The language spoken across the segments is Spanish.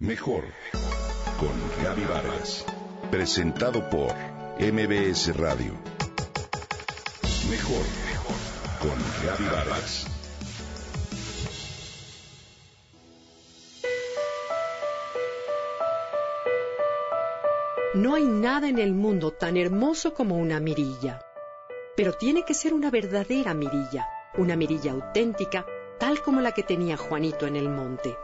Mejor con Gaby Vargas. Presentado por MBS Radio. Mejor con Gaby Vargas. No hay nada en el mundo tan hermoso como una mirilla. Pero tiene que ser una verdadera mirilla, una mirilla auténtica, tal como la que tenía Juanito en el monte.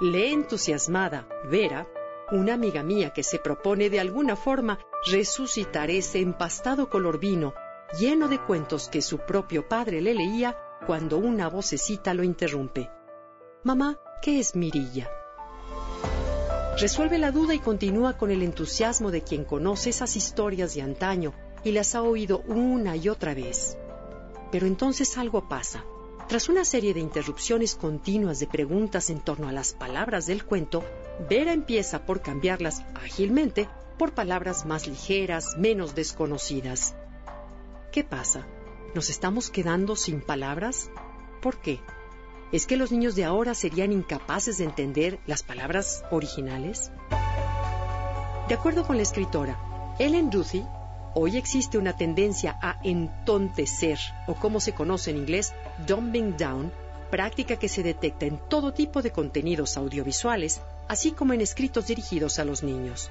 Lee entusiasmada, Vera, una amiga mía que se propone de alguna forma resucitar ese empastado color vino, lleno de cuentos que su propio padre le leía cuando una vocecita lo interrumpe. Mamá, ¿qué es mirilla? Resuelve la duda y continúa con el entusiasmo de quien conoce esas historias de antaño y las ha oído una y otra vez. Pero entonces algo pasa. Tras una serie de interrupciones continuas de preguntas en torno a las palabras del cuento, Vera empieza por cambiarlas ágilmente por palabras más ligeras, menos desconocidas. ¿Qué pasa? ¿Nos estamos quedando sin palabras? ¿Por qué? ¿Es que los niños de ahora serían incapaces de entender las palabras originales? De acuerdo con la escritora Ellen Duthie, Hoy existe una tendencia a entontecer, o como se conoce en inglés, dumbing down, práctica que se detecta en todo tipo de contenidos audiovisuales, así como en escritos dirigidos a los niños.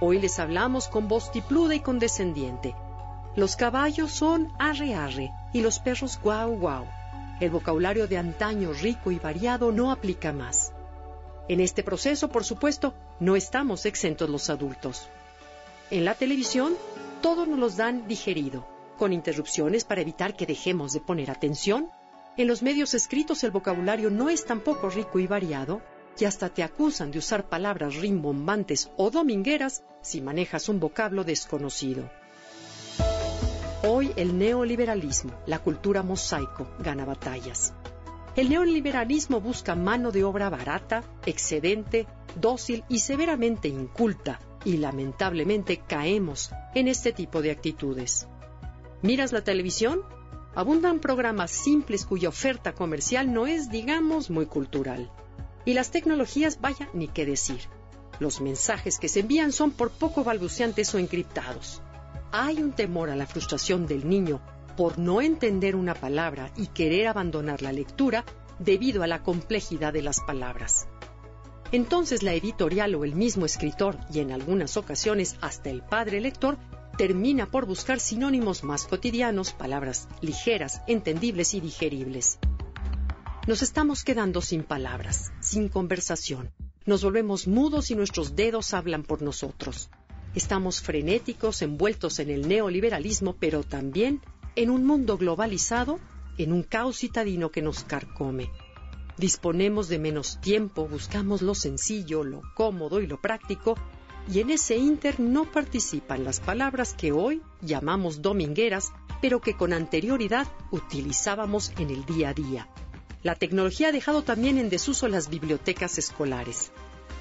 Hoy les hablamos con voz tipluda y condescendiente. Los caballos son arre arre y los perros guau guau. El vocabulario de antaño rico y variado no aplica más. En este proceso, por supuesto, no estamos exentos los adultos. En la televisión, todo nos los dan digerido, con interrupciones para evitar que dejemos de poner atención. En los medios escritos el vocabulario no es tampoco rico y variado, y hasta te acusan de usar palabras rimbombantes o domingueras si manejas un vocablo desconocido. Hoy el neoliberalismo, la cultura mosaico, gana batallas. El neoliberalismo busca mano de obra barata, excedente, dócil y severamente inculta, y lamentablemente caemos en este tipo de actitudes. ¿Miras la televisión? Abundan programas simples cuya oferta comercial no es, digamos, muy cultural. Y las tecnologías, vaya, ni qué decir. Los mensajes que se envían son por poco balbuceantes o encriptados. Hay un temor a la frustración del niño por no entender una palabra y querer abandonar la lectura debido a la complejidad de las palabras. Entonces la editorial o el mismo escritor, y en algunas ocasiones hasta el padre lector, termina por buscar sinónimos más cotidianos, palabras ligeras, entendibles y digeribles. Nos estamos quedando sin palabras, sin conversación. Nos volvemos mudos y nuestros dedos hablan por nosotros. Estamos frenéticos, envueltos en el neoliberalismo, pero también en un mundo globalizado, en un caos citadino que nos carcome. Disponemos de menos tiempo, buscamos lo sencillo, lo cómodo y lo práctico, y en ese inter no participan las palabras que hoy llamamos domingueras, pero que con anterioridad utilizábamos en el día a día. La tecnología ha dejado también en desuso las bibliotecas escolares.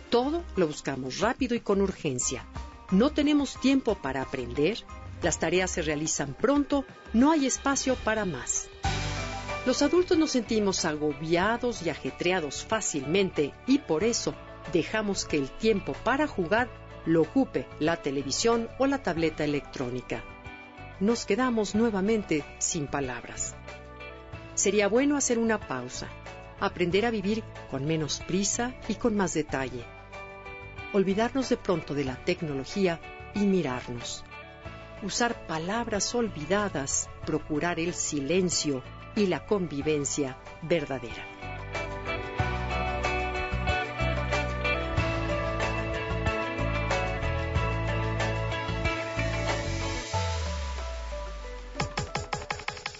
Todo lo buscamos rápido y con urgencia. No tenemos tiempo para aprender, las tareas se realizan pronto, no hay espacio para más. Los adultos nos sentimos agobiados y ajetreados fácilmente y por eso dejamos que el tiempo para jugar lo ocupe la televisión o la tableta electrónica. Nos quedamos nuevamente sin palabras. Sería bueno hacer una pausa, aprender a vivir con menos prisa y con más detalle. Olvidarnos de pronto de la tecnología y mirarnos. Usar palabras olvidadas, procurar el silencio y la convivencia verdadera.